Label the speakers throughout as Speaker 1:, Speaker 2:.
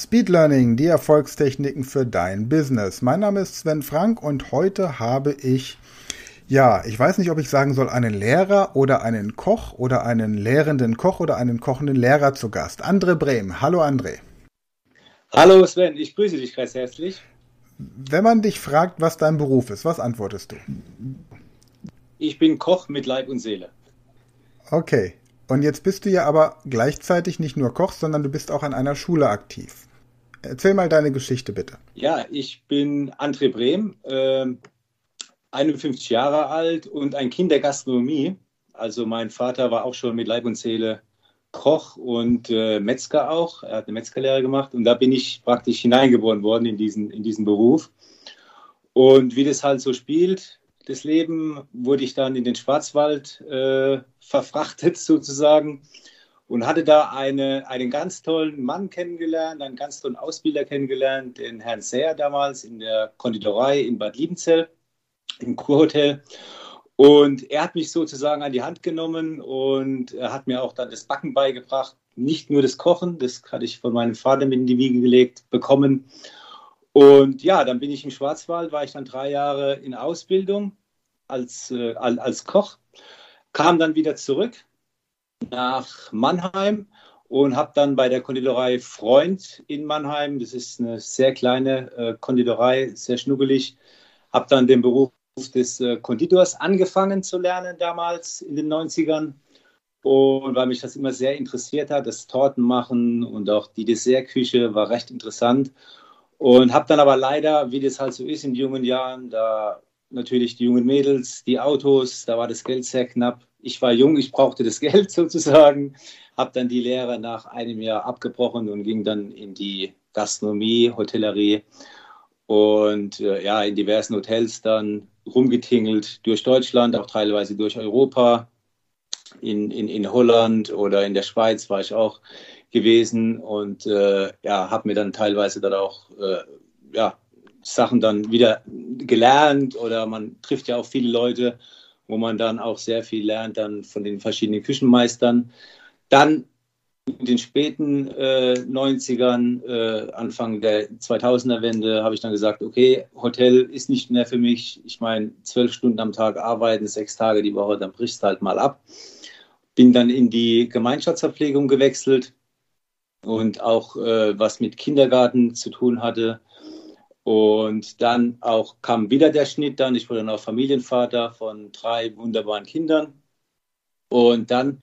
Speaker 1: Speed Learning, die Erfolgstechniken für dein Business. Mein Name ist Sven Frank und heute habe ich, ja, ich weiß nicht, ob ich sagen soll, einen Lehrer oder einen Koch oder einen lehrenden Koch oder einen kochenden Lehrer zu Gast. André Brehm. Hallo André.
Speaker 2: Hallo Sven, ich grüße dich ganz herzlich.
Speaker 1: Wenn man dich fragt, was dein Beruf ist, was antwortest du?
Speaker 2: Ich bin Koch mit Leib und Seele.
Speaker 1: Okay. Und jetzt bist du ja aber gleichzeitig nicht nur Koch, sondern du bist auch an einer Schule aktiv. Erzähl mal deine Geschichte bitte.
Speaker 2: Ja, ich bin André Brehm, äh, 51 Jahre alt und ein Kind der Gastronomie. Also mein Vater war auch schon mit Leib und Seele Koch und äh, Metzger auch. Er hat eine Metzgerlehre gemacht und da bin ich praktisch hineingeboren worden in diesen, in diesen Beruf. Und wie das halt so spielt, das Leben, wurde ich dann in den Schwarzwald äh, verfrachtet sozusagen und hatte da eine, einen ganz tollen Mann kennengelernt, einen ganz tollen Ausbilder kennengelernt, den Herrn Seher damals in der Konditorei in Bad Liebenzell im Kurhotel. Und er hat mich sozusagen an die Hand genommen und hat mir auch dann das Backen beigebracht. Nicht nur das Kochen, das hatte ich von meinem Vater mit in die Wiege gelegt bekommen. Und ja, dann bin ich im Schwarzwald, war ich dann drei Jahre in Ausbildung als, äh, als Koch, kam dann wieder zurück nach Mannheim und habe dann bei der Konditorei Freund in Mannheim, das ist eine sehr kleine äh, Konditorei, sehr schnuggelig, habe dann den Beruf des äh, Konditors angefangen zu lernen damals in den 90ern. Und weil mich das immer sehr interessiert hat, das Tortenmachen und auch die Dessertküche war recht interessant. Und habe dann aber leider, wie das halt so ist in jungen Jahren, da natürlich die jungen Mädels, die Autos, da war das Geld sehr knapp. Ich war jung, ich brauchte das Geld sozusagen, habe dann die Lehre nach einem Jahr abgebrochen und ging dann in die Gastronomie, Hotellerie und äh, ja, in diversen Hotels dann rumgetingelt durch Deutschland, auch teilweise durch Europa. In, in, in Holland oder in der Schweiz war ich auch gewesen und äh, ja, habe mir dann teilweise dann auch äh, ja, Sachen dann wieder gelernt oder man trifft ja auch viele Leute, wo man dann auch sehr viel lernt dann von den verschiedenen Küchenmeistern. Dann in den späten äh, 90ern, äh, Anfang der 2000er Wende, habe ich dann gesagt, okay, Hotel ist nicht mehr für mich. Ich meine, zwölf Stunden am Tag arbeiten, sechs Tage die Woche, dann brichst du halt mal ab. Bin dann in die Gemeinschaftsverpflegung gewechselt und auch äh, was mit Kindergarten zu tun hatte. Und dann auch kam wieder der Schnitt dann. Ich wurde dann auch Familienvater von drei wunderbaren Kindern. Und dann,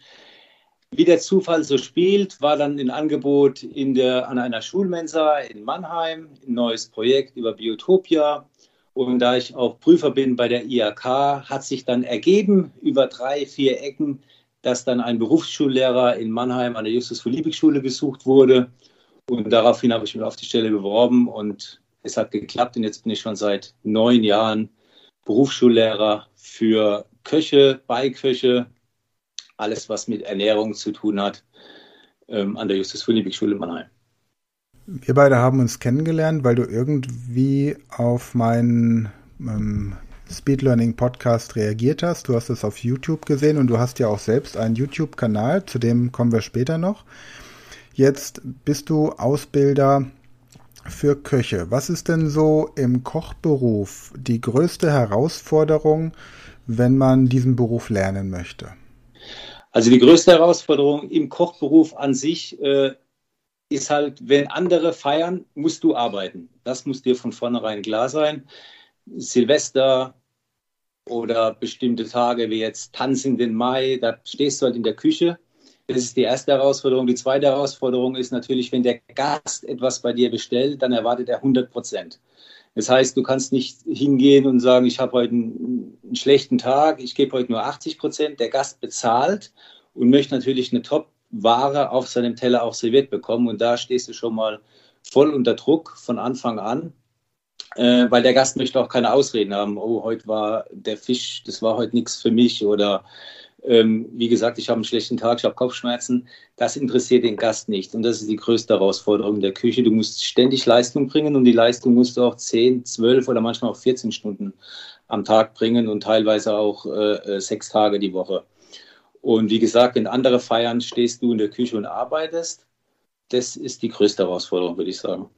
Speaker 2: wie der Zufall so spielt, war dann ein Angebot in der, an einer Schulmensa in Mannheim, ein neues Projekt über Biotopia. Und da ich auch Prüfer bin bei der IAK, hat sich dann ergeben über drei, vier Ecken, dass dann ein Berufsschullehrer in Mannheim an der Justus-Liebig-Schule gesucht wurde. Und daraufhin habe ich mich auf die Stelle beworben und es hat geklappt und jetzt bin ich schon seit neun Jahren Berufsschullehrer für Köche, Beiköche, alles, was mit Ernährung zu tun hat, ähm, an der Justus Philippik Schule Mannheim.
Speaker 1: Wir beide haben uns kennengelernt, weil du irgendwie auf meinen ähm, Speed Learning Podcast reagiert hast. Du hast es auf YouTube gesehen und du hast ja auch selbst einen YouTube-Kanal, zu dem kommen wir später noch. Jetzt bist du Ausbilder für Köche. Was ist denn so im Kochberuf die größte Herausforderung, wenn man diesen Beruf lernen möchte?
Speaker 2: Also die größte Herausforderung im Kochberuf an sich äh, ist halt, wenn andere feiern, musst du arbeiten. Das muss dir von vornherein klar sein. Silvester oder bestimmte Tage wie jetzt Tanzen den Mai, da stehst du halt in der Küche das ist die erste Herausforderung. Die zweite Herausforderung ist natürlich, wenn der Gast etwas bei dir bestellt, dann erwartet er 100 Prozent. Das heißt, du kannst nicht hingehen und sagen, ich habe heute einen, einen, schlechten Tag, ich gebe heute nur 80 Prozent. Der Gast bezahlt und möchte natürlich eine Top-Ware auf seinem Teller auch serviert bekommen. Und da stehst du schon mal voll unter Druck von Anfang an, äh, weil der Gast möchte auch keine Ausreden haben. Oh, heute war der Fisch, das war heute nichts für mich oder ähm, wie gesagt, ich habe einen schlechten Tag, ich habe Kopfschmerzen. Das interessiert den Gast nicht. Und das ist die größte Herausforderung der Küche. Du musst ständig Leistung bringen und die Leistung musst du auch 10, 12 oder manchmal auch 14 Stunden am Tag bringen und teilweise auch äh, sechs Tage die Woche. Und wie gesagt, wenn andere feiern, stehst du in der Küche und arbeitest. das ist die größte Herausforderung, würde ich sagen.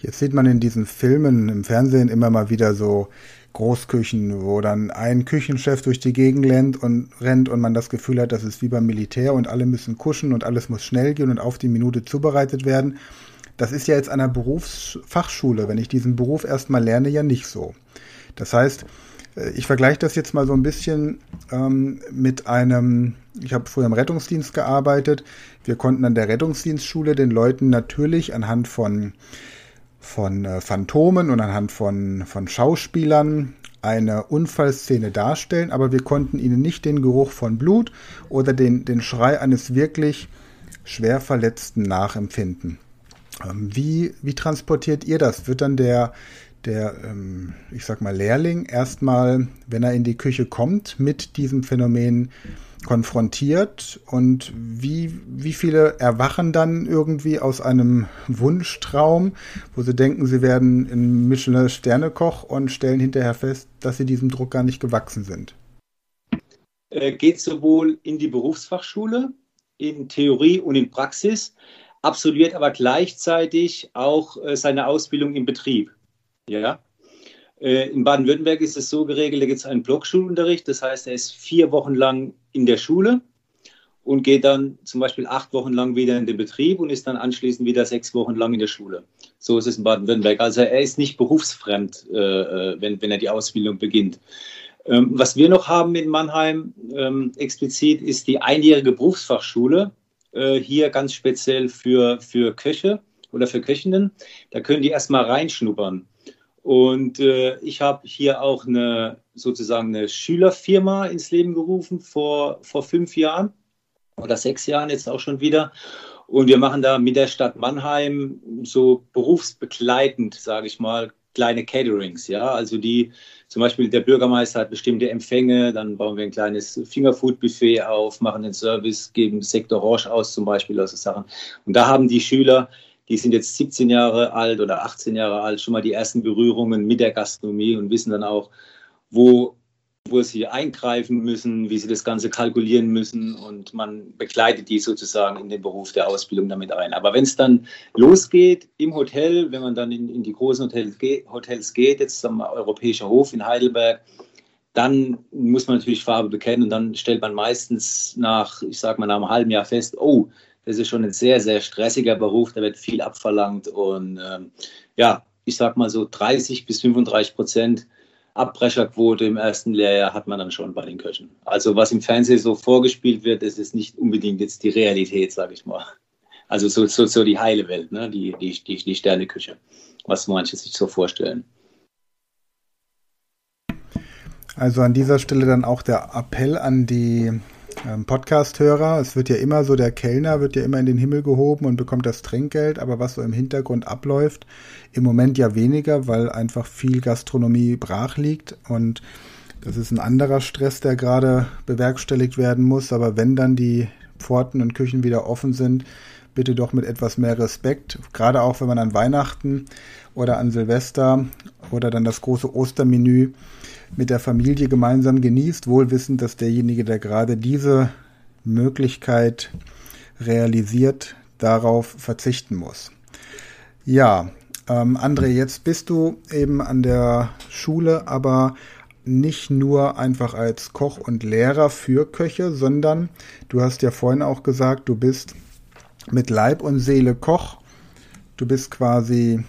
Speaker 1: Jetzt sieht man in diesen Filmen im Fernsehen immer mal wieder so Großküchen, wo dann ein Küchenchef durch die Gegend rennt und rennt und man das Gefühl hat, das ist wie beim Militär und alle müssen kuschen und alles muss schnell gehen und auf die Minute zubereitet werden. Das ist ja jetzt an einer Berufsfachschule, wenn ich diesen Beruf erstmal lerne, ja nicht so. Das heißt, äh, ich vergleiche das jetzt mal so ein bisschen ähm, mit einem, ich habe früher im Rettungsdienst gearbeitet. Wir konnten an der Rettungsdienstschule den Leuten natürlich anhand von von äh, Phantomen und anhand von, von Schauspielern eine Unfallszene darstellen, aber wir konnten ihnen nicht den Geruch von Blut oder den, den Schrei eines wirklich schwer Verletzten nachempfinden. Ähm, wie, wie transportiert ihr das? Wird dann der, der, ähm, ich sag mal, Lehrling erstmal, wenn er in die Küche kommt, mit diesem Phänomen konfrontiert und wie, wie viele erwachen dann irgendwie aus einem Wunschtraum, wo sie denken, sie werden ein Michelin Sternekoch und stellen hinterher fest, dass sie diesem Druck gar nicht gewachsen sind?
Speaker 2: Äh, geht sowohl in die Berufsfachschule, in Theorie und in Praxis, absolviert aber gleichzeitig auch äh, seine Ausbildung im Betrieb. Ja, in Baden-Württemberg ist es so geregelt, da gibt es einen Blockschulunterricht. Das heißt, er ist vier Wochen lang in der Schule und geht dann zum Beispiel acht Wochen lang wieder in den Betrieb und ist dann anschließend wieder sechs Wochen lang in der Schule. So ist es in Baden-Württemberg. Also er ist nicht berufsfremd, äh, äh, wenn, wenn er die Ausbildung beginnt. Ähm, was wir noch haben in Mannheim ähm, explizit ist die einjährige Berufsfachschule, hier ganz speziell für, für Köche oder für Köchinnen. Da können die erstmal reinschnuppern. Und äh, ich habe hier auch eine sozusagen eine Schülerfirma ins Leben gerufen vor, vor fünf Jahren oder sechs Jahren jetzt auch schon wieder. Und wir machen da mit der Stadt Mannheim so berufsbegleitend, sage ich mal, kleine Caterings. Ja, also die zum Beispiel der Bürgermeister hat bestimmte Empfänge, dann bauen wir ein kleines Fingerfood-Buffet auf, machen den Service, geben Sektor Roche aus zum Beispiel, also Sachen. Und da haben die Schüler die sind jetzt 17 Jahre alt oder 18 Jahre alt, schon mal die ersten Berührungen mit der Gastronomie und wissen dann auch, wo, wo sie eingreifen müssen, wie sie das Ganze kalkulieren müssen und man begleitet die sozusagen in den Beruf der Ausbildung damit ein. Aber wenn es dann losgeht im Hotel, wenn man dann in, in die großen Hotels, Hotels geht, jetzt am Europäischer Hof in Heidelberg, dann muss man natürlich Farbe bekennen und dann stellt man meistens nach, ich sag mal, nach einem halben Jahr fest, oh, das ist schon ein sehr, sehr stressiger Beruf, da wird viel abverlangt und ähm, ja, ich sag mal so 30 bis 35 Prozent Abbrecherquote im ersten Lehrjahr hat man dann schon bei den Köchen. Also was im Fernsehen so vorgespielt wird, das ist nicht unbedingt jetzt die Realität, sage ich mal. Also so, so, so die heile Welt, ne? die, die, die, die Sterneküche, was manche sich so vorstellen.
Speaker 1: Also an dieser Stelle dann auch der Appell an die ähm, Podcast-Hörer. Es wird ja immer so, der Kellner wird ja immer in den Himmel gehoben und bekommt das Trinkgeld, aber was so im Hintergrund abläuft, im Moment ja weniger, weil einfach viel Gastronomie brach liegt und das ist ein anderer Stress, der gerade bewerkstelligt werden muss. Aber wenn dann die Pforten und Küchen wieder offen sind, bitte doch mit etwas mehr Respekt. Gerade auch, wenn man an Weihnachten oder an Silvester oder dann das große Ostermenü mit der Familie gemeinsam genießt, wohl wissend, dass derjenige, der gerade diese Möglichkeit realisiert, darauf verzichten muss. Ja, ähm, André, jetzt bist du eben an der Schule, aber nicht nur einfach als Koch und Lehrer für Köche, sondern du hast ja vorhin auch gesagt, du bist mit Leib und Seele Koch. Du bist quasi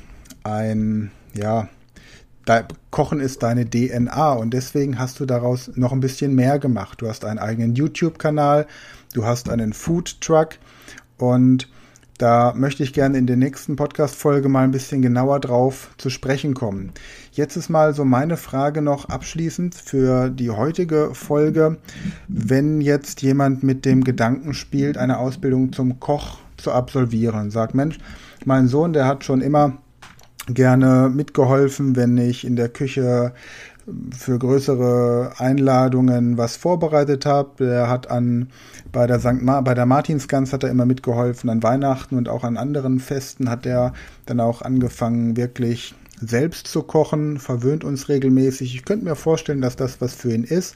Speaker 1: ein, ja, Kochen ist deine DNA und deswegen hast du daraus noch ein bisschen mehr gemacht. Du hast einen eigenen YouTube-Kanal, du hast einen Food Truck und da möchte ich gerne in der nächsten Podcast-Folge mal ein bisschen genauer drauf zu sprechen kommen. Jetzt ist mal so meine Frage noch abschließend für die heutige Folge. Wenn jetzt jemand mit dem Gedanken spielt, eine Ausbildung zum Koch zu absolvieren, sagt Mensch, mein Sohn, der hat schon immer gerne mitgeholfen, wenn ich in der Küche für größere Einladungen was vorbereitet habe. Der hat an bei der St. Ma bei der Martinsgans hat er immer mitgeholfen, an Weihnachten und auch an anderen Festen hat er dann auch angefangen, wirklich selbst zu kochen, verwöhnt uns regelmäßig. Ich könnte mir vorstellen, dass das was für ihn ist.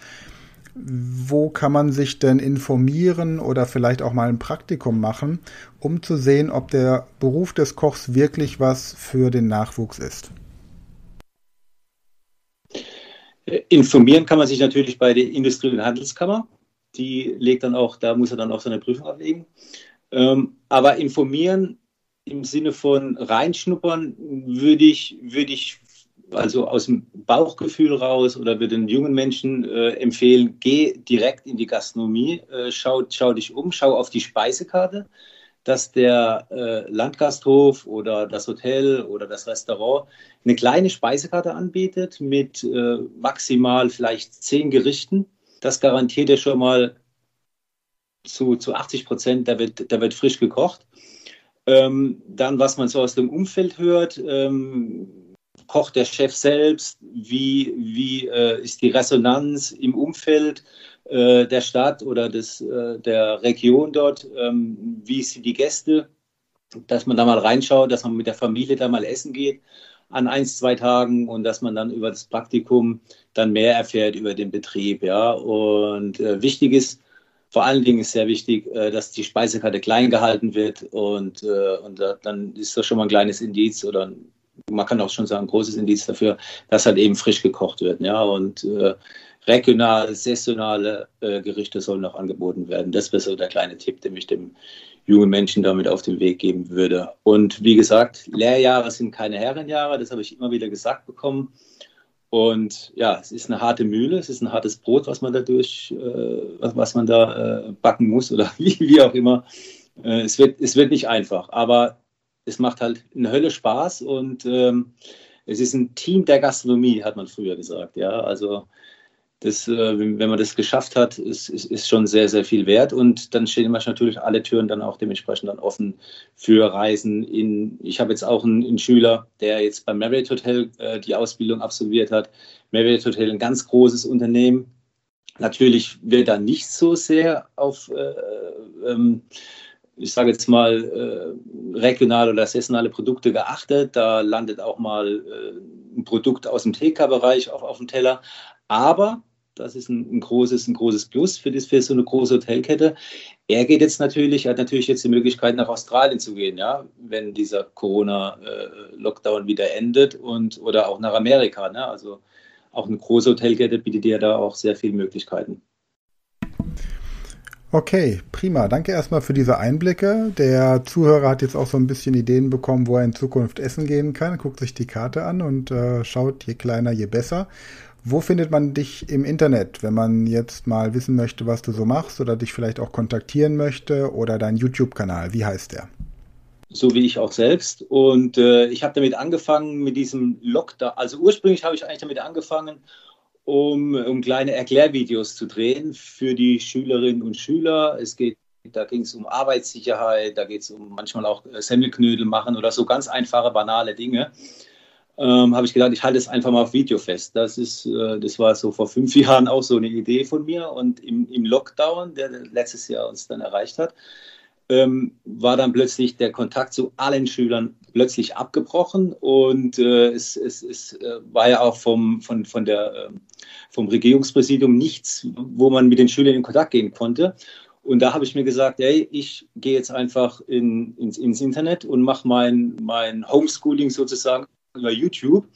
Speaker 1: Wo kann man sich denn informieren oder vielleicht auch mal ein Praktikum machen, um zu sehen, ob der Beruf des Kochs wirklich was für den Nachwuchs ist?
Speaker 2: Informieren kann man sich natürlich bei der Industrie- und Handelskammer. Die legt dann auch, da muss er dann auch seine Prüfung ablegen. Ähm, aber informieren im Sinne von reinschnuppern würde ich, würde ich also aus dem Bauchgefühl raus oder würde den jungen Menschen äh, empfehlen, geh direkt in die Gastronomie, äh, schau, schau dich um, schau auf die Speisekarte, dass der äh, Landgasthof oder das Hotel oder das Restaurant eine kleine Speisekarte anbietet mit äh, maximal vielleicht zehn Gerichten. Das garantiert ja schon mal zu, zu 80 Prozent, da wird, da wird frisch gekocht. Ähm, dann, was man so aus dem Umfeld hört, ähm, kocht der Chef selbst, wie, wie äh, ist die Resonanz im Umfeld äh, der Stadt oder des, äh, der Region dort, ähm, wie sind die Gäste, dass man da mal reinschaut, dass man mit der Familie da mal essen geht an ein, zwei Tagen und dass man dann über das Praktikum dann mehr erfährt über den Betrieb. Ja. Und äh, wichtig ist, vor allen Dingen ist sehr wichtig, äh, dass die Speisekarte klein gehalten wird und, äh, und dann ist das schon mal ein kleines Indiz oder man kann auch schon sagen, großes Indiz dafür, dass halt eben frisch gekocht wird. Ja, und äh, regionale, saisonale äh, Gerichte sollen noch angeboten werden. Das wäre so der kleine Tipp, den ich dem jungen Menschen damit auf den Weg geben würde. Und wie gesagt, Lehrjahre sind keine Herrenjahre, das habe ich immer wieder gesagt bekommen. Und ja, es ist eine harte Mühle, es ist ein hartes Brot, was man dadurch, äh, was, was, man da äh, backen muss oder wie, wie auch immer. Äh, es, wird, es wird nicht einfach, aber es macht halt eine Hölle Spaß und ähm, es ist ein Team der Gastronomie, hat man früher gesagt. Ja, also das, äh, wenn man das geschafft hat, ist, ist, ist, schon sehr, sehr viel wert. Und dann stehen natürlich alle Türen dann auch dementsprechend dann offen für Reisen. In, ich habe jetzt auch einen, einen, Schüler, der jetzt beim Marriott Hotel äh, die Ausbildung absolviert hat. Marriott Hotel, ein ganz großes Unternehmen. Natürlich wird da nicht so sehr auf, äh, ähm, ich sage jetzt mal, äh, regionale oder saisonale Produkte geachtet. Da landet auch mal äh, ein Produkt aus dem TK-Bereich auf, auf dem Teller. Aber das ist ein, ein, großes, ein großes Plus für, das, für so eine große Hotelkette. Er geht jetzt natürlich, hat natürlich jetzt die Möglichkeit, nach Australien zu gehen, ja, wenn dieser Corona-Lockdown wieder endet und oder auch nach Amerika. Ne? Also auch eine große Hotelkette bietet ja da auch sehr viele Möglichkeiten.
Speaker 1: Okay, prima. Danke erstmal für diese Einblicke. Der Zuhörer hat jetzt auch so ein bisschen Ideen bekommen, wo er in Zukunft essen gehen kann. Guckt sich die Karte an und äh, schaut, je kleiner, je besser. Wo findet man dich im Internet, wenn man jetzt mal wissen möchte, was du so machst oder dich vielleicht auch kontaktieren möchte oder dein YouTube-Kanal? Wie heißt der?
Speaker 2: So wie ich auch selbst. Und äh, ich habe damit angefangen mit diesem Lockdown. Also ursprünglich habe ich eigentlich damit angefangen, um, um kleine Erklärvideos zu drehen für die Schülerinnen und Schüler. Es geht da ging es um Arbeitssicherheit, da geht es um manchmal auch äh, Semmelknödel machen oder so ganz einfache, banale Dinge ähm, habe ich gedacht, ich halte es einfach mal auf Video fest. Das ist, äh, das war so vor fünf Jahren auch so eine Idee von mir. Und im, im Lockdown, der letztes Jahr uns dann erreicht hat, ähm, war dann plötzlich der Kontakt zu allen Schülern plötzlich abgebrochen. Und äh, es, es, es äh, war ja auch vom, von, von der, äh, vom Regierungspräsidium nichts, wo man mit den Schülern in Kontakt gehen konnte. Und da habe ich mir gesagt, ey, ich gehe jetzt einfach in, ins, ins Internet und mache mein, mein Homeschooling sozusagen über YouTube.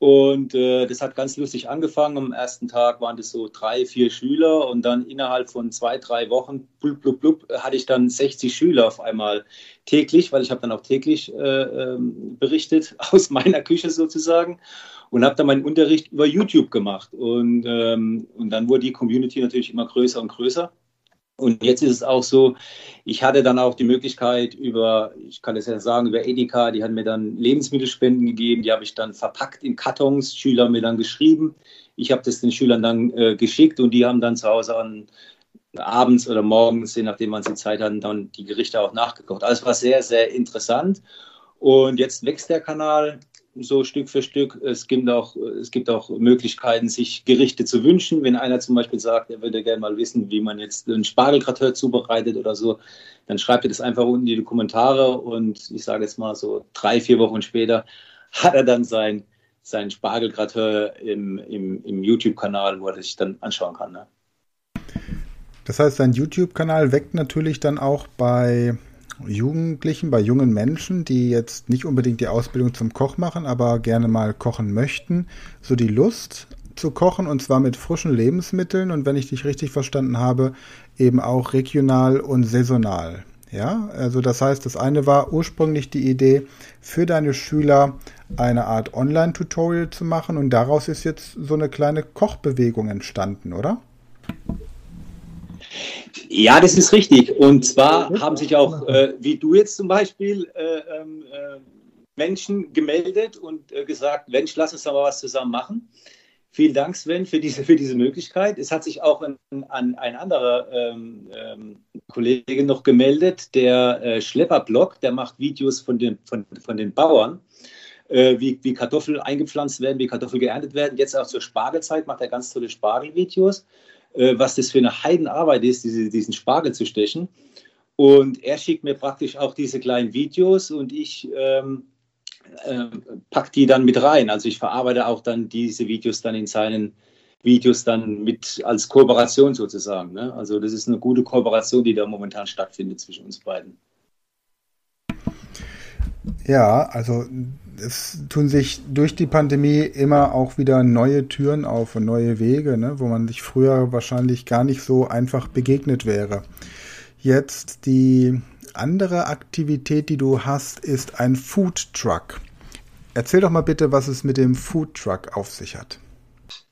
Speaker 2: Und äh, das hat ganz lustig angefangen. Am ersten Tag waren das so drei, vier Schüler und dann innerhalb von zwei, drei Wochen, blub, blub, blub, hatte ich dann 60 Schüler auf einmal täglich, weil ich habe dann auch täglich äh, ähm, berichtet aus meiner Küche sozusagen und habe dann meinen Unterricht über YouTube gemacht. Und, ähm, und dann wurde die Community natürlich immer größer und größer. Und jetzt ist es auch so, ich hatte dann auch die Möglichkeit über, ich kann es ja sagen, über Edeka, die haben mir dann Lebensmittelspenden gegeben, die habe ich dann verpackt in Kartons, Schüler haben mir dann geschrieben. Ich habe das den Schülern dann äh, geschickt und die haben dann zu Hause an, abends oder morgens, je nachdem wann sie Zeit hatten, dann die Gerichte auch nachgekocht. Also es war sehr, sehr interessant. Und jetzt wächst der Kanal so Stück für Stück. Es gibt auch, es gibt auch Möglichkeiten, sich Gerichte zu wünschen. Wenn einer zum Beispiel sagt, er würde gerne mal wissen, wie man jetzt einen Spargelgrateur zubereitet oder so, dann schreibt er das einfach unten in die Kommentare und ich sage jetzt mal so drei, vier Wochen später hat er dann sein, sein Spargelgrateur im, im, im YouTube-Kanal, wo er sich dann anschauen kann. Ne?
Speaker 1: Das heißt, dein YouTube-Kanal weckt natürlich dann auch bei Jugendlichen, bei jungen Menschen, die jetzt nicht unbedingt die Ausbildung zum Koch machen, aber gerne mal kochen möchten, so die Lust zu kochen und zwar mit frischen Lebensmitteln und wenn ich dich richtig verstanden habe, eben auch regional und saisonal. Ja, also das heißt, das eine war ursprünglich die Idee, für deine Schüler eine Art Online-Tutorial zu machen und daraus ist jetzt so eine kleine Kochbewegung entstanden, oder?
Speaker 2: Ja, das ist richtig. Und zwar haben sich auch, äh, wie du jetzt zum Beispiel, äh, ähm, äh, Menschen gemeldet und äh, gesagt, Mensch, lass uns doch mal was zusammen machen. Vielen Dank, Sven, für diese, für diese Möglichkeit. Es hat sich auch ein, ein, ein anderer ähm, ähm, Kollege noch gemeldet, der äh, Schlepperblog, der macht Videos von den, von, von den Bauern, äh, wie, wie Kartoffeln eingepflanzt werden, wie Kartoffeln geerntet werden. Jetzt auch zur Spargelzeit macht er ganz tolle Spargelvideos, äh, was das für eine Heidenarbeit ist, diese, diesen Spargel zu stechen. Und er schickt mir praktisch auch diese kleinen Videos und ich ähm, äh, packt die dann mit rein. Also ich verarbeite auch dann diese Videos dann in seinen Videos dann mit als Kooperation sozusagen. Ne? Also das ist eine gute Kooperation, die da momentan stattfindet zwischen uns beiden.
Speaker 1: Ja, also es tun sich durch die Pandemie immer auch wieder neue Türen auf und neue Wege, ne, wo man sich früher wahrscheinlich gar nicht so einfach begegnet wäre. Jetzt die andere Aktivität, die du hast, ist ein Food Truck. Erzähl doch mal bitte, was es mit dem Food Truck auf sich hat.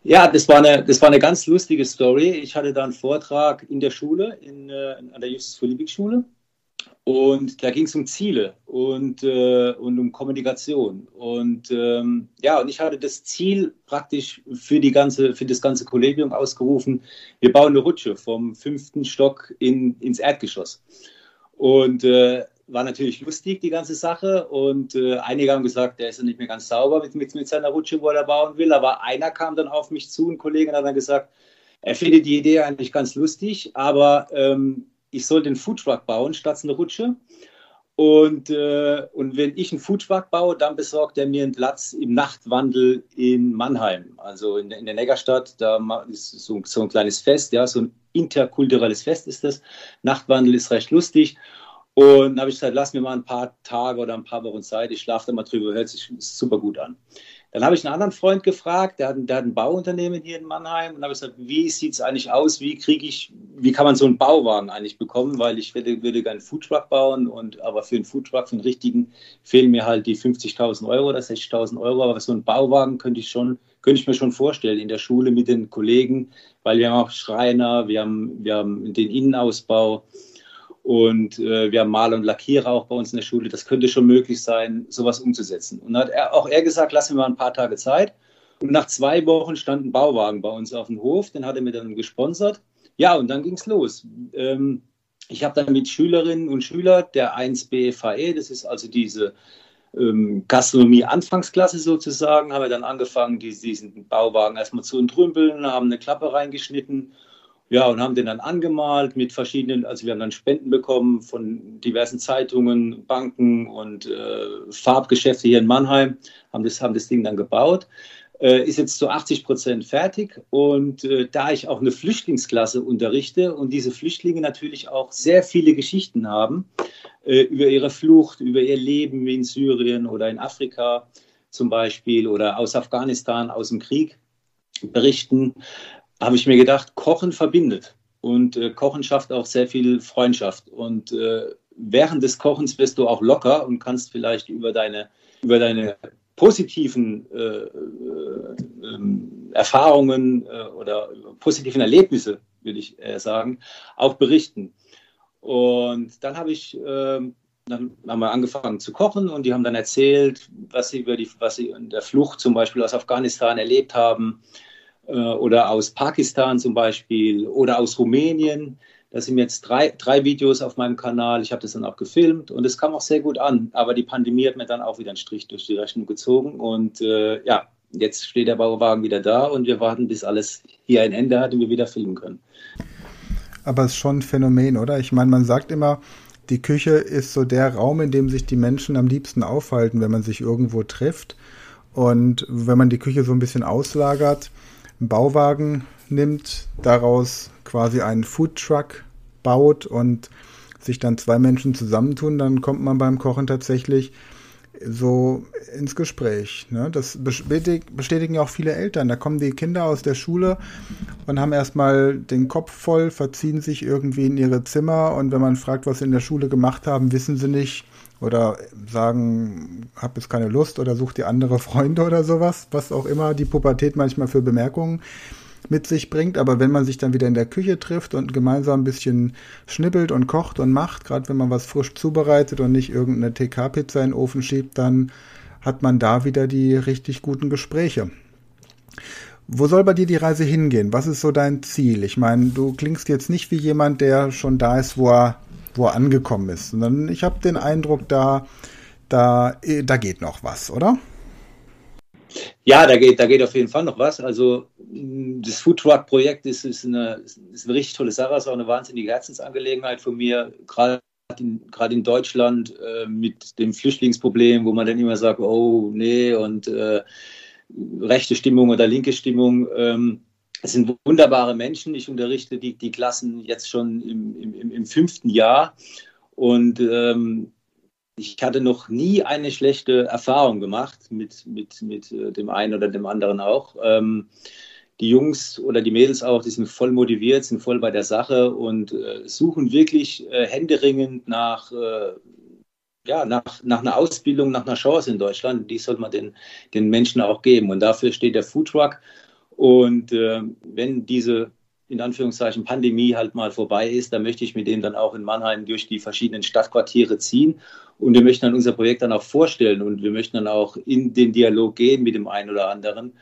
Speaker 2: Ja, das war eine, das war eine ganz lustige Story. Ich hatte da einen Vortrag in der Schule, in, äh, an der Justus Philippik Schule. Und da ging es um Ziele und, äh, und um Kommunikation. Und ähm, ja, und ich hatte das Ziel praktisch für, die ganze, für das ganze Kollegium ausgerufen, wir bauen eine Rutsche vom fünften Stock in, ins Erdgeschoss. Und äh, war natürlich lustig, die ganze Sache. Und äh, einige haben gesagt, der ist ja nicht mehr ganz sauber mit, mit, mit seiner Rutsche, wo er bauen will. Aber einer kam dann auf mich zu, ein Kollege, und hat dann gesagt, er findet die Idee eigentlich ganz lustig, aber ähm, ich soll den Foodtruck bauen statt eine Rutsche. Und, äh, und wenn ich einen Foodtruck baue, dann besorgt er mir einen Platz im Nachtwandel in Mannheim, also in, in der Neckarstadt. Da ist so, so ein kleines Fest, ja, so ein interkulturelles Fest ist das. Nachtwandel ist recht lustig. Und dann habe ich gesagt, lass mir mal ein paar Tage oder ein paar Wochen Zeit. Ich schlafe da mal drüber, hört sich super gut an. Dann habe ich einen anderen Freund gefragt, der hat, der hat ein Bauunternehmen hier in Mannheim und habe gesagt, wie sieht es eigentlich aus? Wie kriege ich, wie kann man so einen Bauwagen eigentlich bekommen? Weil ich würde, würde gerne einen Foodtruck bauen und aber für einen Foodtruck, für einen richtigen, fehlen mir halt die 50.000 Euro oder 60.000 Euro. Aber so einen Bauwagen könnte ich schon, könnte ich mir schon vorstellen in der Schule mit den Kollegen, weil wir haben auch Schreiner, wir haben, wir haben den Innenausbau. Und äh, wir haben Maler und Lackierer auch bei uns in der Schule. Das könnte schon möglich sein, sowas umzusetzen. Und dann hat er, auch er gesagt, lass mir mal ein paar Tage Zeit. Und nach zwei Wochen stand ein Bauwagen bei uns auf dem Hof. Den hat er mir dann gesponsert. Ja, und dann ging es los. Ähm, ich habe dann mit Schülerinnen und Schülern der 1 BFHE, das ist also diese ähm, Gastronomie-Anfangsklasse sozusagen, haben wir dann angefangen, diesen Bauwagen erstmal zu entrümpeln, haben eine Klappe reingeschnitten ja, und haben den dann angemalt mit verschiedenen, also wir haben dann Spenden bekommen von diversen Zeitungen, Banken und äh, Farbgeschäfte hier in Mannheim, haben das, haben das Ding dann gebaut. Äh, ist jetzt zu 80 Prozent fertig. Und äh, da ich auch eine Flüchtlingsklasse unterrichte und diese Flüchtlinge natürlich auch sehr viele Geschichten haben äh, über ihre Flucht, über ihr Leben in Syrien oder in Afrika zum Beispiel oder aus Afghanistan, aus dem Krieg berichten, habe ich mir gedacht, Kochen verbindet. Und äh, Kochen schafft auch sehr viel Freundschaft. Und äh, während des Kochens wirst du auch locker und kannst vielleicht über deine, über deine positiven äh, äh ähm, Erfahrungen äh, oder positiven Erlebnisse, würde ich sagen, auch berichten. Und dann habe ich, ähm, dann haben wir angefangen zu kochen und die haben dann erzählt, was sie über die, was sie in der Flucht zum Beispiel aus Afghanistan erlebt haben, oder aus Pakistan zum Beispiel oder aus Rumänien. Da sind jetzt drei, drei Videos auf meinem Kanal. Ich habe das dann auch gefilmt und es kam auch sehr gut an. Aber die Pandemie hat mir dann auch wieder einen Strich durch die Rechnung gezogen. Und äh, ja, jetzt steht der Bauwagen wieder da und wir warten, bis alles hier ein Ende hat und wir wieder filmen können.
Speaker 1: Aber es ist schon ein Phänomen, oder? Ich meine, man sagt immer, die Küche ist so der Raum, in dem sich die Menschen am liebsten aufhalten, wenn man sich irgendwo trifft. Und wenn man die Küche so ein bisschen auslagert, ein Bauwagen nimmt, daraus quasi einen Foodtruck baut und sich dann zwei Menschen zusammentun, dann kommt man beim Kochen tatsächlich so ins Gespräch. Ne? Das bestätigen auch viele Eltern. Da kommen die Kinder aus der Schule und haben erstmal den Kopf voll, verziehen sich irgendwie in ihre Zimmer und wenn man fragt, was sie in der Schule gemacht haben, wissen sie nicht oder sagen, hab jetzt keine Lust oder such dir andere Freunde oder sowas, was auch immer die Pubertät manchmal für Bemerkungen mit sich bringt. Aber wenn man sich dann wieder in der Küche trifft und gemeinsam ein bisschen schnippelt und kocht und macht, gerade wenn man was frisch zubereitet und nicht irgendeine TK-Pizza in den Ofen schiebt, dann hat man da wieder die richtig guten Gespräche. Wo soll bei dir die Reise hingehen? Was ist so dein Ziel? Ich meine, du klingst jetzt nicht wie jemand, der schon da ist, wo er, wo er angekommen ist, sondern ich habe den Eindruck, da, da, da geht noch was, oder?
Speaker 2: Ja, da geht, da geht auf jeden Fall noch was. Also mm, das Foodtruck-Projekt ist, ist, eine, ist eine richtig tolle Sache, ist auch eine wahnsinnige Herzensangelegenheit von mir, gerade in, gerade in Deutschland äh, mit dem Flüchtlingsproblem, wo man dann immer sagt, oh nee, und äh, rechte Stimmung oder linke Stimmung. Ähm, es sind wunderbare Menschen. Ich unterrichte die, die Klassen jetzt schon im, im, im fünften Jahr. Und ähm, ich hatte noch nie eine schlechte Erfahrung gemacht mit, mit, mit äh, dem einen oder dem anderen auch. Ähm, die Jungs oder die Mädels auch, die sind voll motiviert, sind voll bei der Sache und äh, suchen wirklich äh, händeringend nach, äh, ja, nach, nach einer Ausbildung, nach einer Chance in Deutschland. Die sollte man den, den Menschen auch geben. Und dafür steht der Foodtruck. Und äh, wenn diese in Anführungszeichen Pandemie halt mal vorbei ist, dann möchte ich mit dem dann auch in Mannheim durch die verschiedenen Stadtquartiere ziehen und wir möchten dann unser Projekt dann auch vorstellen und wir möchten dann auch in den Dialog gehen mit dem einen oder anderen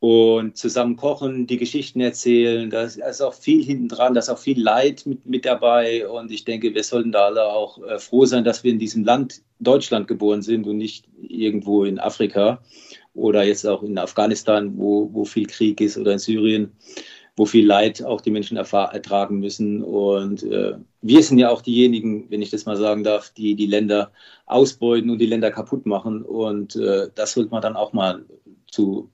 Speaker 2: und zusammen kochen, die Geschichten erzählen. Da ist auch viel hinten dran, da ist auch viel Leid mit, mit dabei. Und ich denke, wir sollten da alle auch äh, froh sein, dass wir in diesem Land Deutschland geboren sind und nicht irgendwo in Afrika oder jetzt auch in Afghanistan, wo, wo viel Krieg ist oder in Syrien wo viel Leid auch die Menschen ertragen müssen. Und äh, wir sind ja auch diejenigen, wenn ich das mal sagen darf, die die Länder ausbeuten und die Länder kaputt machen. Und äh, das sollte man dann auch mal zu,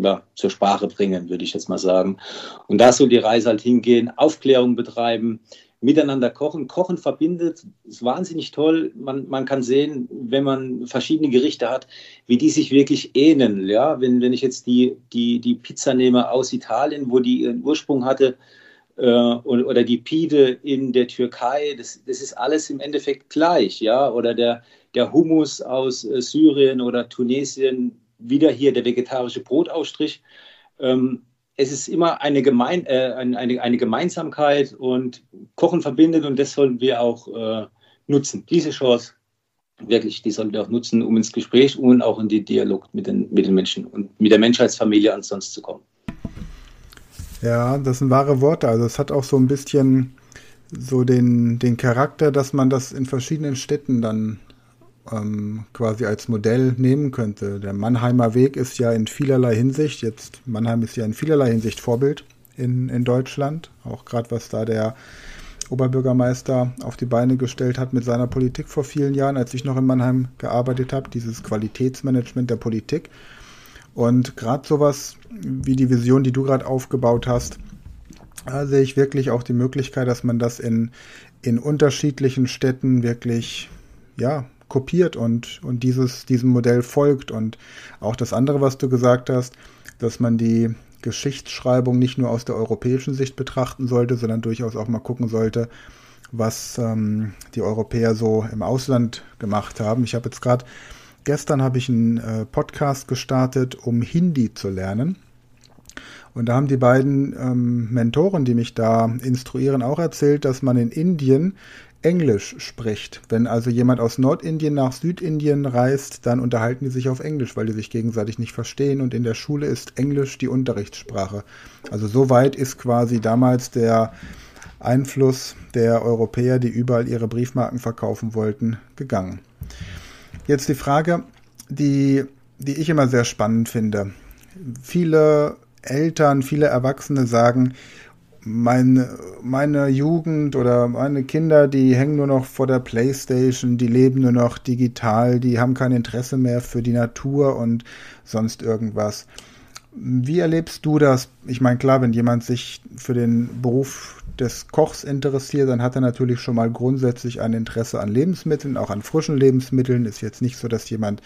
Speaker 2: ja, zur Sprache bringen, würde ich jetzt mal sagen. Und da soll die Reise halt hingehen, Aufklärung betreiben, miteinander kochen. Kochen verbindet, ist wahnsinnig toll. Man, man kann sehen, wenn man verschiedene Gerichte hat, wie die sich wirklich ähneln. Ja, wenn, wenn ich jetzt die, die, die Pizza nehme aus Italien, wo die ihren Ursprung hatte, äh, oder die Pide in der Türkei, das, das ist alles im Endeffekt gleich. Ja, oder der, der Hummus aus äh, Syrien oder Tunesien, wieder hier der vegetarische Brotausstrich. Ähm, es ist immer eine, Gemein äh, eine, eine, Gemeinsamkeit und Kochen verbindet und das sollen wir auch äh, nutzen. Diese Chance, wirklich, die sollten wir auch nutzen, um ins Gespräch und auch in den Dialog mit den, mit den Menschen und mit der Menschheitsfamilie ansonsten zu kommen.
Speaker 1: Ja, das sind wahre Worte. Also es hat auch so ein bisschen so den, den Charakter, dass man das in verschiedenen Städten dann ähm, quasi als Modell nehmen könnte. Der Mannheimer Weg ist ja in vielerlei Hinsicht, jetzt Mannheim ist ja in vielerlei Hinsicht Vorbild in, in Deutschland, auch gerade was da der Oberbürgermeister auf die Beine gestellt hat mit seiner Politik vor vielen Jahren, als ich noch in Mannheim gearbeitet habe, dieses Qualitätsmanagement der Politik. Und gerade sowas wie die Vision, die du gerade aufgebaut hast, da sehe ich wirklich auch die Möglichkeit, dass man das in, in unterschiedlichen Städten wirklich ja, kopiert und, und dieses, diesem Modell folgt. Und auch das andere, was du gesagt hast, dass man die Geschichtsschreibung nicht nur aus der europäischen Sicht betrachten sollte, sondern durchaus auch mal gucken sollte, was ähm, die Europäer so im Ausland gemacht haben. Ich habe jetzt gerade gestern habe ich einen äh, Podcast gestartet, um Hindi zu lernen. Und da haben die beiden ähm, Mentoren, die mich da instruieren, auch erzählt, dass man in Indien Englisch spricht. Wenn also jemand aus Nordindien nach Südindien reist, dann unterhalten die sich auf Englisch, weil die sich gegenseitig nicht verstehen und in der Schule ist Englisch die Unterrichtssprache. Also so weit ist quasi damals der Einfluss der Europäer, die überall ihre Briefmarken verkaufen wollten, gegangen. Jetzt die Frage, die, die ich immer sehr spannend finde. Viele Eltern, viele Erwachsene sagen, meine, meine Jugend oder meine Kinder, die hängen nur noch vor der Playstation, die leben nur noch digital, die haben kein Interesse mehr für die Natur und sonst irgendwas. Wie erlebst du das? Ich meine, klar, wenn jemand sich für den Beruf des Kochs interessiert, dann hat er natürlich schon mal grundsätzlich ein Interesse an Lebensmitteln, auch an frischen Lebensmitteln. Ist jetzt nicht so, dass jemand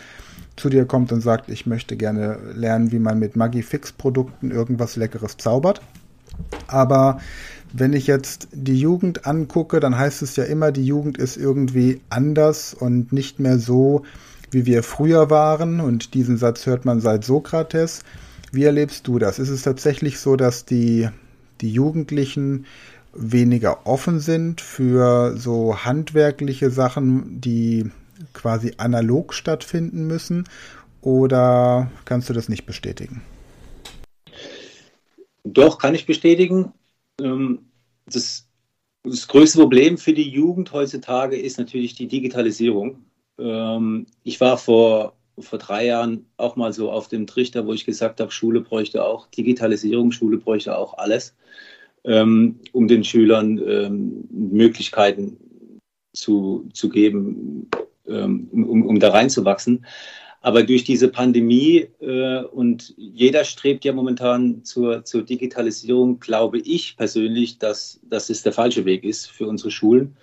Speaker 1: zu dir kommt und sagt, ich möchte gerne lernen, wie man mit Maggi Fix Produkten irgendwas Leckeres zaubert. Aber wenn ich jetzt die Jugend angucke, dann heißt es ja immer, die Jugend ist irgendwie anders und nicht mehr so, wie wir früher waren. Und diesen Satz hört man seit Sokrates. Wie erlebst du das? Ist es tatsächlich so, dass die, die Jugendlichen weniger offen sind für so handwerkliche Sachen, die quasi analog stattfinden müssen? Oder kannst du das nicht bestätigen?
Speaker 2: Doch, kann ich bestätigen. Ähm, das, das größte Problem für die Jugend heutzutage ist natürlich die Digitalisierung. Ähm, ich war vor, vor drei Jahren auch mal so auf dem Trichter, wo ich gesagt habe, Schule bräuchte auch Digitalisierung, Schule bräuchte auch alles, ähm, um den Schülern Möglichkeiten zu, zu geben, um, um da reinzuwachsen. Aber durch diese Pandemie äh, und jeder strebt ja momentan zur, zur Digitalisierung, glaube ich persönlich, dass, dass es der falsche Weg ist für unsere Schulen.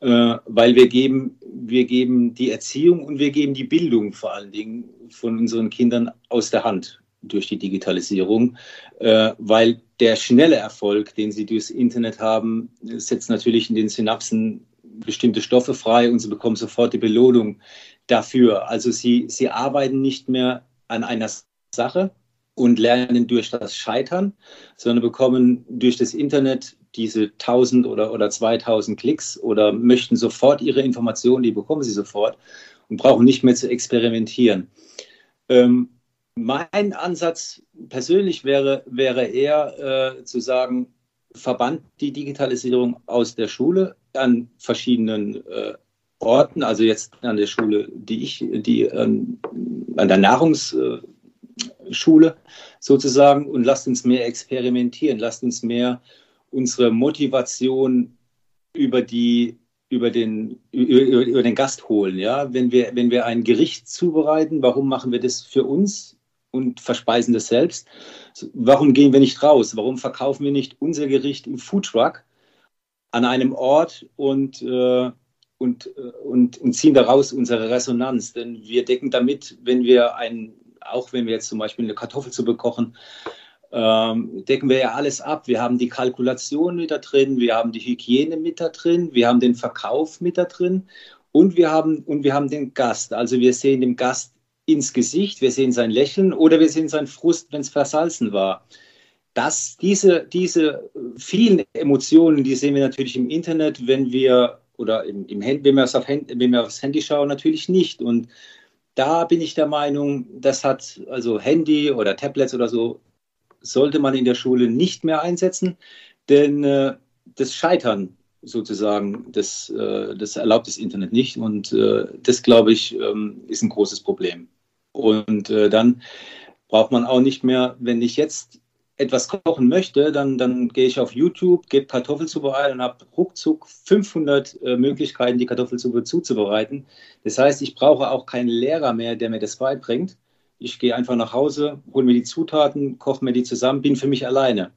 Speaker 2: Äh, weil wir geben, wir geben die Erziehung und wir geben die Bildung vor allen Dingen von unseren Kindern aus der Hand durch die Digitalisierung, äh, weil der schnelle Erfolg, den sie durchs Internet haben, setzt natürlich in den Synapsen bestimmte Stoffe frei und sie bekommen sofort die Belohnung dafür. Also sie, sie arbeiten nicht mehr an einer Sache und lernen durch das Scheitern, sondern bekommen durch das Internet diese 1000 oder, oder 2000 Klicks oder möchten sofort ihre Informationen, die bekommen sie sofort und brauchen nicht mehr zu experimentieren. Ähm, mein Ansatz persönlich wäre, wäre eher äh, zu sagen, verbannt die Digitalisierung aus der Schule an verschiedenen äh, Orten, also jetzt an der Schule, die ich, die ähm, an der Nahrungsschule sozusagen, und lasst uns mehr experimentieren, lasst uns mehr unsere Motivation über die über den, über, über, den Gast holen. Ja? Wenn, wir, wenn wir ein Gericht zubereiten, warum machen wir das für uns und verspeisen das selbst? Warum gehen wir nicht raus? Warum verkaufen wir nicht unser Gericht im Foodtruck an einem Ort und äh, und, äh, und, und ziehen daraus unsere Resonanz. Denn wir decken damit, wenn wir ein, auch wenn wir jetzt zum Beispiel eine Kartoffelsuppe kochen, ähm, decken wir ja alles ab. Wir haben die Kalkulation mit da drin, wir haben die Hygiene mit da drin, wir haben den Verkauf mit da drin und wir haben, und wir haben den Gast. Also wir sehen dem Gast ins Gesicht, wir sehen sein Lächeln oder wir sehen seinen Frust, wenn es versalzen war. Das, diese, diese vielen Emotionen, die sehen wir natürlich im Internet, wenn wir oder im, im Hand, wenn, wir auf Hand, wenn aufs Handy schauen, natürlich nicht. Und da bin ich der Meinung, das hat also Handy oder Tablets oder so, sollte man in der Schule nicht mehr einsetzen, denn äh, das Scheitern sozusagen, das, äh, das erlaubt das Internet nicht. Und äh, das, glaube ich, ähm, ist ein großes Problem. Und äh, dann braucht man auch nicht mehr, wenn ich jetzt etwas kochen möchte, dann, dann gehe ich auf YouTube, gebe Kartoffelsuppe ein und habe ruckzuck 500 äh, Möglichkeiten, die Kartoffelsuppe zuzubereiten. Das heißt, ich brauche auch keinen Lehrer mehr, der mir das beibringt. Ich gehe einfach nach Hause, hole mir die Zutaten, koche mir die zusammen, bin für mich alleine.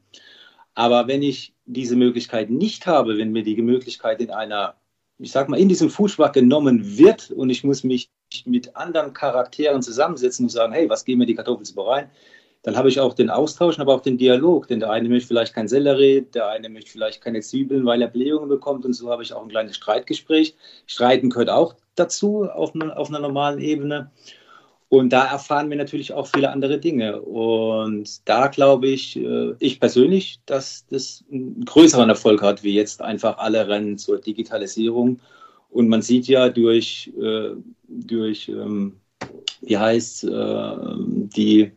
Speaker 2: Aber wenn ich diese Möglichkeit nicht habe, wenn mir die Möglichkeit in einer, ich sag mal, in diesem Fußschlag genommen wird und ich muss mich mit anderen Charakteren zusammensetzen und sagen, hey, was gehen mir die Kartoffelsuppe rein? Dann habe ich auch den Austausch, aber auch den Dialog. Denn der eine möchte vielleicht kein Sellerie, der eine möchte vielleicht keine Zwiebeln, weil er Blähungen bekommt. Und so habe ich auch ein kleines Streitgespräch. Streiten gehört auch dazu auf, eine, auf einer normalen Ebene. Und da erfahren wir natürlich auch viele andere Dinge. Und da glaube ich, äh, ich persönlich, dass das einen größeren Erfolg hat, wie jetzt einfach alle rennen zur Digitalisierung. Und man sieht ja durch, äh, durch ähm, wie heißt äh, die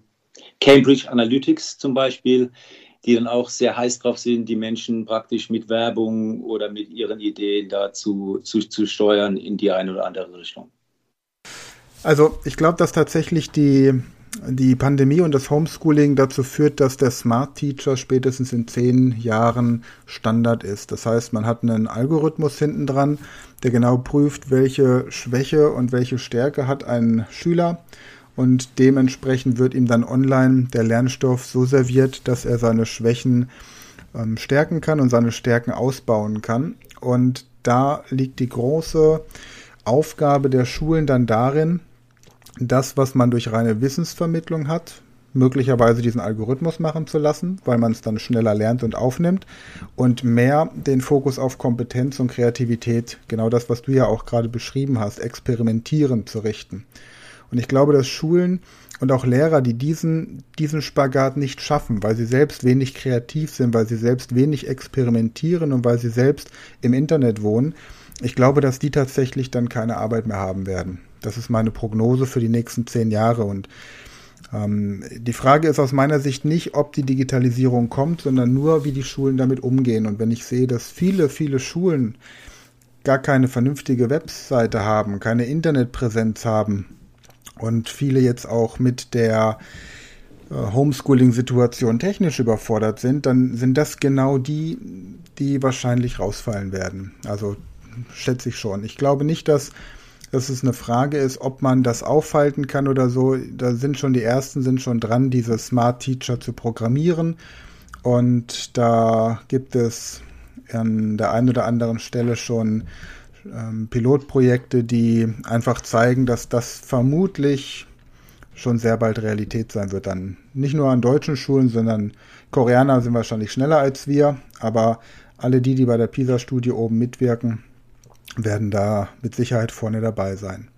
Speaker 2: Cambridge Analytics zum Beispiel, die dann auch sehr heiß drauf sind, die Menschen praktisch mit Werbung oder mit ihren Ideen dazu zu, zu steuern in die eine oder andere Richtung.
Speaker 1: Also ich glaube, dass tatsächlich die, die Pandemie und das Homeschooling dazu führt, dass der Smart Teacher spätestens in zehn Jahren Standard ist. Das heißt, man hat einen Algorithmus hinten dran, der genau prüft, welche Schwäche und welche Stärke hat ein Schüler und dementsprechend wird ihm dann online der Lernstoff so serviert, dass er seine Schwächen ähm, stärken kann und seine Stärken ausbauen kann. Und da liegt die große Aufgabe der Schulen dann darin, das, was man durch reine Wissensvermittlung hat, möglicherweise diesen Algorithmus machen zu lassen, weil man es dann schneller lernt und aufnimmt und mehr den Fokus auf Kompetenz und Kreativität, genau das, was du ja auch gerade beschrieben hast, experimentieren zu richten. Und ich glaube, dass Schulen und auch Lehrer, die diesen, diesen Spagat nicht schaffen, weil sie selbst wenig kreativ sind, weil sie selbst wenig experimentieren und weil sie selbst im Internet wohnen, ich glaube, dass die tatsächlich dann keine Arbeit mehr haben werden. Das ist meine Prognose für die nächsten zehn Jahre. Und ähm, die Frage ist aus meiner Sicht nicht, ob die Digitalisierung kommt, sondern nur, wie die Schulen damit umgehen. Und wenn ich sehe, dass viele, viele Schulen gar keine vernünftige Webseite haben, keine Internetpräsenz haben und viele jetzt auch mit der äh, Homeschooling-Situation technisch überfordert sind, dann sind das genau die, die wahrscheinlich rausfallen werden. Also schätze ich schon. Ich glaube nicht, dass dass es eine Frage ist, ob man das aufhalten kann oder so. Da sind schon die ersten sind schon dran, diese Smart Teacher zu programmieren. Und da gibt es an der einen oder anderen Stelle schon ähm, Pilotprojekte, die einfach zeigen, dass das vermutlich schon sehr bald Realität sein wird. Dann nicht nur an deutschen Schulen, sondern Koreaner sind wahrscheinlich schneller als wir, aber alle die, die bei der PISA-Studie oben mitwirken, werden da mit Sicherheit vorne dabei sein.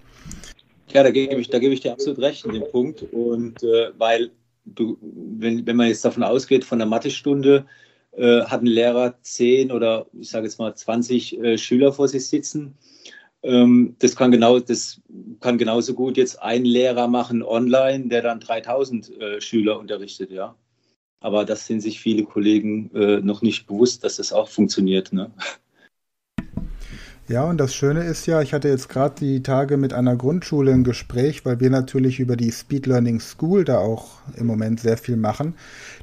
Speaker 2: Ja, da gebe ich, da gebe ich dir absolut recht in dem Punkt. Und äh, weil du, wenn, wenn man jetzt davon ausgeht, von der Mathestunde äh, hat ein Lehrer 10 oder ich sage jetzt mal 20 äh, Schüler vor sich sitzen. Ähm, das, kann genau, das kann genauso gut jetzt ein Lehrer machen online, der dann 3000 äh, Schüler unterrichtet, ja. Aber das sind sich viele Kollegen äh, noch nicht bewusst, dass das auch funktioniert. Ne?
Speaker 1: Ja, und das Schöne ist ja, ich hatte jetzt gerade die Tage mit einer Grundschule ein Gespräch, weil wir natürlich über die Speed Learning School da auch im Moment sehr viel machen.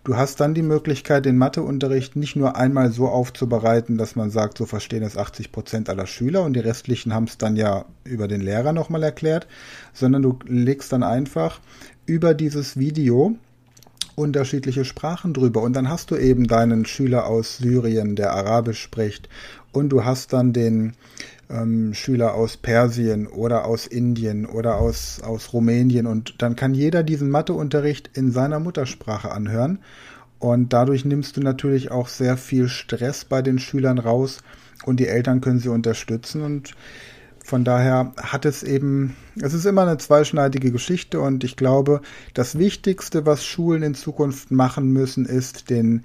Speaker 1: Du hast dann die Möglichkeit, den Matheunterricht nicht nur einmal so aufzubereiten, dass man sagt, so verstehen es 80 Prozent aller Schüler und die restlichen haben es dann ja über den Lehrer nochmal erklärt, sondern du legst dann einfach über dieses Video unterschiedliche Sprachen drüber. Und dann hast du eben deinen Schüler aus Syrien, der Arabisch spricht. Und du hast dann den ähm, Schüler aus Persien oder aus Indien oder aus, aus Rumänien. Und dann kann jeder diesen Matheunterricht in seiner Muttersprache anhören. Und dadurch nimmst du natürlich auch sehr viel Stress bei den Schülern raus und die Eltern können sie unterstützen. Und von daher hat es eben, es ist immer eine zweischneidige Geschichte und ich glaube, das Wichtigste, was Schulen in Zukunft machen müssen, ist den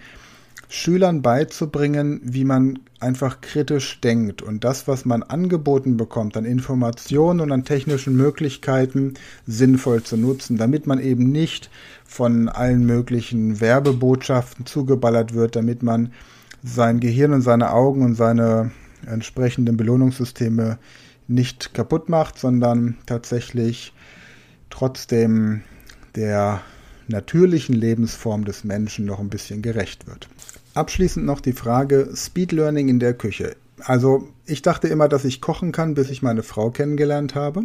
Speaker 1: Schülern beizubringen, wie man einfach kritisch denkt und das, was man angeboten bekommt an Informationen und an technischen Möglichkeiten, sinnvoll zu nutzen, damit man eben nicht von allen möglichen Werbebotschaften zugeballert wird, damit man sein Gehirn und seine Augen und seine entsprechenden Belohnungssysteme nicht kaputt macht, sondern tatsächlich trotzdem der natürlichen Lebensform des Menschen noch ein bisschen gerecht wird. Abschließend noch die Frage Speed Learning in der Küche. Also ich dachte immer, dass ich kochen kann, bis ich meine Frau kennengelernt habe.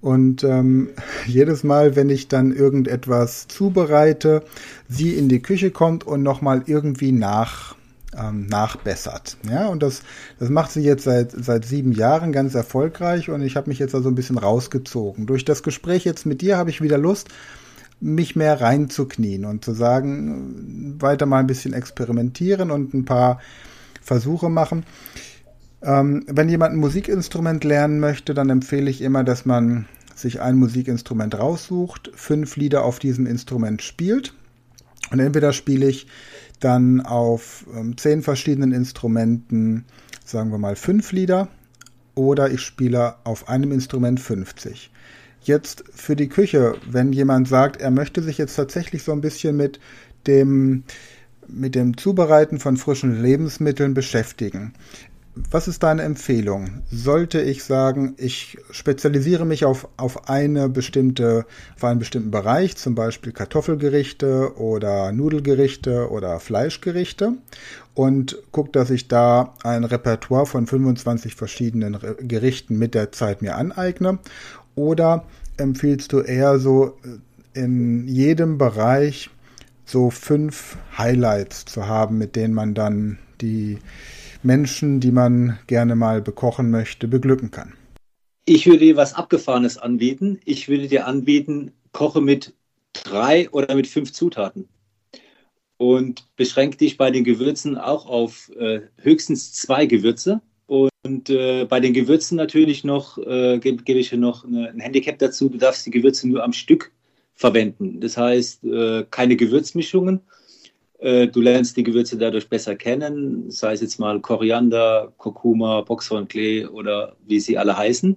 Speaker 1: Und ähm, jedes Mal, wenn ich dann irgendetwas zubereite, sie in die Küche kommt und nochmal irgendwie nach ähm, nachbessert. Ja, und das, das macht sie jetzt seit, seit sieben Jahren ganz erfolgreich und ich habe mich jetzt also ein bisschen rausgezogen. Durch das Gespräch jetzt mit dir habe ich wieder Lust, mich mehr reinzuknien und zu sagen, weiter mal ein bisschen experimentieren und ein paar Versuche machen. Ähm, wenn jemand ein Musikinstrument lernen möchte, dann empfehle ich immer, dass man sich ein Musikinstrument raussucht, fünf Lieder auf diesem Instrument spielt. Und entweder spiele ich dann auf ähm, zehn verschiedenen Instrumenten, sagen wir mal, fünf Lieder oder ich spiele auf einem Instrument 50. Jetzt für die Küche, wenn jemand sagt, er möchte sich jetzt tatsächlich so ein bisschen mit dem mit dem Zubereiten von frischen Lebensmitteln beschäftigen was ist deine Empfehlung? Sollte ich sagen, ich spezialisiere mich auf, auf eine bestimmte, auf einen bestimmten Bereich, zum Beispiel Kartoffelgerichte oder Nudelgerichte oder Fleischgerichte und gucke, dass ich da ein Repertoire von 25 verschiedenen Gerichten mit der Zeit mir aneigne? Oder empfiehlst du eher so äh, in jedem Bereich so fünf Highlights zu haben, mit denen man dann die Menschen, die man gerne mal bekochen möchte, beglücken kann?
Speaker 2: Ich würde dir was Abgefahrenes anbieten. Ich würde dir anbieten, koche mit drei oder mit fünf Zutaten. Und beschränke dich bei den Gewürzen auch auf äh, höchstens zwei Gewürze. Und äh, bei den Gewürzen natürlich noch, äh, gebe geb ich noch eine, ein Handicap dazu, du darfst die Gewürze nur am Stück verwenden. Das heißt, äh, keine Gewürzmischungen. Äh, du lernst die Gewürze dadurch besser kennen, sei es jetzt mal Koriander, Kurkuma, Boxhornklee oder wie sie alle heißen.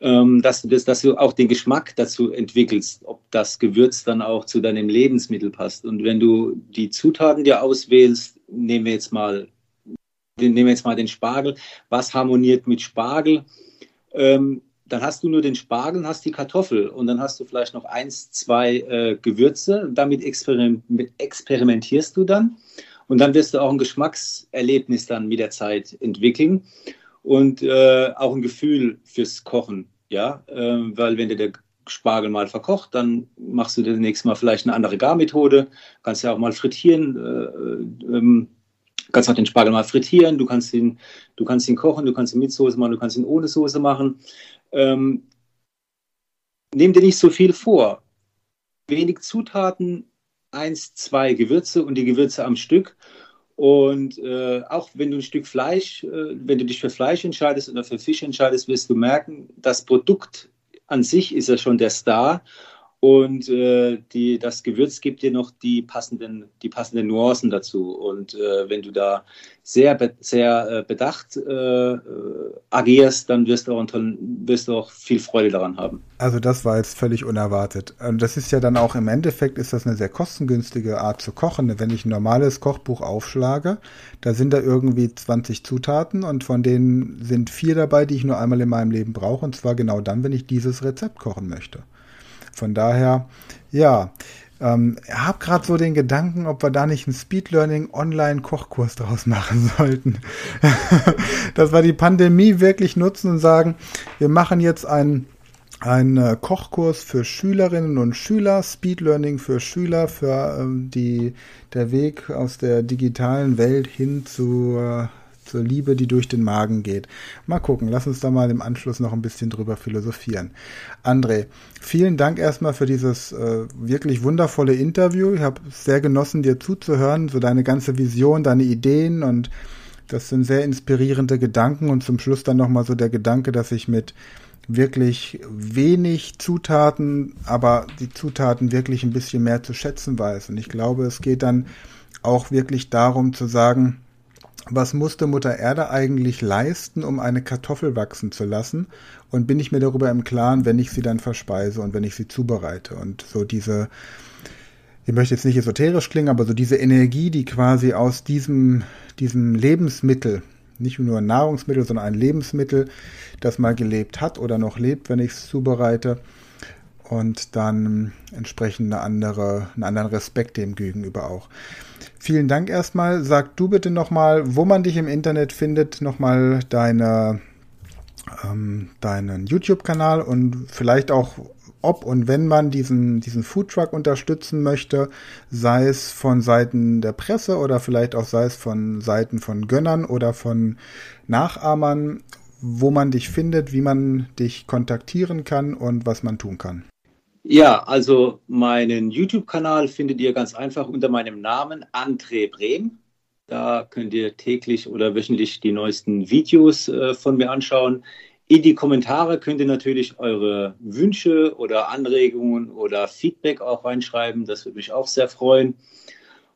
Speaker 2: Ähm, dass, du das, dass du auch den Geschmack dazu entwickelst, ob das Gewürz dann auch zu deinem Lebensmittel passt. Und wenn du die Zutaten dir auswählst, nehmen wir jetzt mal, nehmen wir jetzt mal den Spargel. Was harmoniert mit Spargel? Ähm, dann hast du nur den Spargel hast die Kartoffel und dann hast du vielleicht noch eins, zwei äh, Gewürze. Damit experim experimentierst du dann und dann wirst du auch ein Geschmackserlebnis dann mit der Zeit entwickeln und äh, auch ein Gefühl fürs Kochen. Ja, äh, weil wenn dir der Spargel mal verkocht, dann machst du das nächste Mal vielleicht eine andere Garmethode. Kannst ja auch mal frittieren. Äh, ähm, kannst auch den Spargel mal frittieren. Du kannst ihn, du kannst ihn kochen. Du kannst ihn mit Soße machen. Du kannst ihn ohne Soße machen. Ähm, nimm dir nicht so viel vor. Wenig Zutaten, eins, zwei Gewürze und die Gewürze am Stück. Und äh, auch wenn du ein Stück Fleisch, äh, wenn du dich für Fleisch entscheidest oder für Fisch entscheidest, wirst du merken, das Produkt an sich ist ja schon der Star. Und äh, die, das Gewürz gibt dir noch die passenden, die passenden Nuancen dazu. Und äh, wenn du da sehr, sehr äh, bedacht äh, agierst, dann wirst du, auch, wirst du auch viel Freude daran haben.
Speaker 1: Also das war jetzt völlig unerwartet. Und das ist ja dann auch im Endeffekt ist das eine sehr kostengünstige Art zu kochen. Wenn ich ein normales Kochbuch aufschlage, da sind da irgendwie 20 Zutaten und von denen sind vier dabei, die ich nur einmal in meinem Leben brauche. Und zwar genau dann, wenn ich dieses Rezept kochen möchte. Von daher, ja, ähm, habe gerade so den Gedanken, ob wir da nicht einen Speed Learning Online Kochkurs draus machen sollten. Dass wir die Pandemie wirklich nutzen und sagen, wir machen jetzt einen ein äh, Kochkurs für Schülerinnen und Schüler, Speed Learning für Schüler, für ähm, die der Weg aus der digitalen Welt hin zu äh, zur Liebe, die durch den Magen geht. Mal gucken, lass uns da mal im Anschluss noch ein bisschen drüber philosophieren. André, vielen Dank erstmal für dieses äh, wirklich wundervolle Interview. Ich habe sehr genossen, dir zuzuhören, so deine ganze Vision, deine Ideen und das sind sehr inspirierende Gedanken und zum Schluss dann nochmal so der Gedanke, dass ich mit wirklich wenig Zutaten, aber die Zutaten wirklich ein bisschen mehr zu schätzen weiß. Und ich glaube, es geht dann auch wirklich darum zu sagen, was musste Mutter Erde eigentlich leisten, um eine Kartoffel wachsen zu lassen? Und bin ich mir darüber im Klaren, wenn ich sie dann verspeise und wenn ich sie zubereite? Und so diese, ich möchte jetzt nicht esoterisch klingen, aber so diese Energie, die quasi aus diesem, diesem Lebensmittel, nicht nur ein Nahrungsmittel, sondern ein Lebensmittel, das mal gelebt hat oder noch lebt, wenn ich es zubereite, und dann entsprechend eine andere, einen anderen Respekt dem gegenüber auch. Vielen Dank erstmal. Sag du bitte nochmal, wo man dich im Internet findet, nochmal deine, ähm, deinen YouTube-Kanal und vielleicht auch, ob und wenn man diesen, diesen Foodtruck unterstützen möchte, sei es von Seiten der Presse oder vielleicht auch sei es von Seiten von Gönnern oder von Nachahmern, wo man dich findet, wie man dich kontaktieren kann und was man tun kann.
Speaker 2: Ja, also meinen YouTube-Kanal findet ihr ganz einfach unter meinem Namen André Brehm. Da könnt ihr täglich oder wöchentlich die neuesten Videos äh, von mir anschauen. In die Kommentare könnt ihr natürlich eure Wünsche oder Anregungen oder Feedback auch reinschreiben. Das würde mich auch sehr freuen.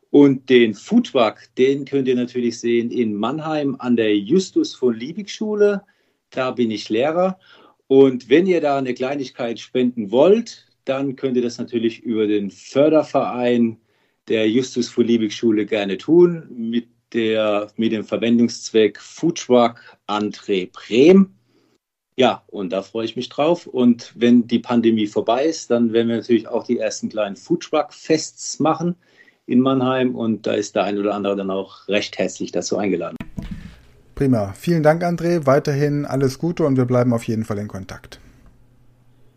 Speaker 2: Und den Foodwag, den könnt ihr natürlich sehen in Mannheim an der Justus von Liebig Schule. Da bin ich Lehrer. Und wenn ihr da eine Kleinigkeit spenden wollt, dann könnt ihr das natürlich über den Förderverein der Justus von Liebig Schule gerne tun mit, der, mit dem Verwendungszweck Foodtruck André Brehm. Ja, und da freue ich mich drauf. Und wenn die Pandemie vorbei ist, dann werden wir natürlich auch die ersten kleinen Foodtruck-Fests machen in Mannheim. Und da ist der ein oder andere dann auch recht herzlich dazu eingeladen.
Speaker 1: Prima. Vielen Dank, André. Weiterhin alles Gute und wir bleiben auf jeden Fall in Kontakt.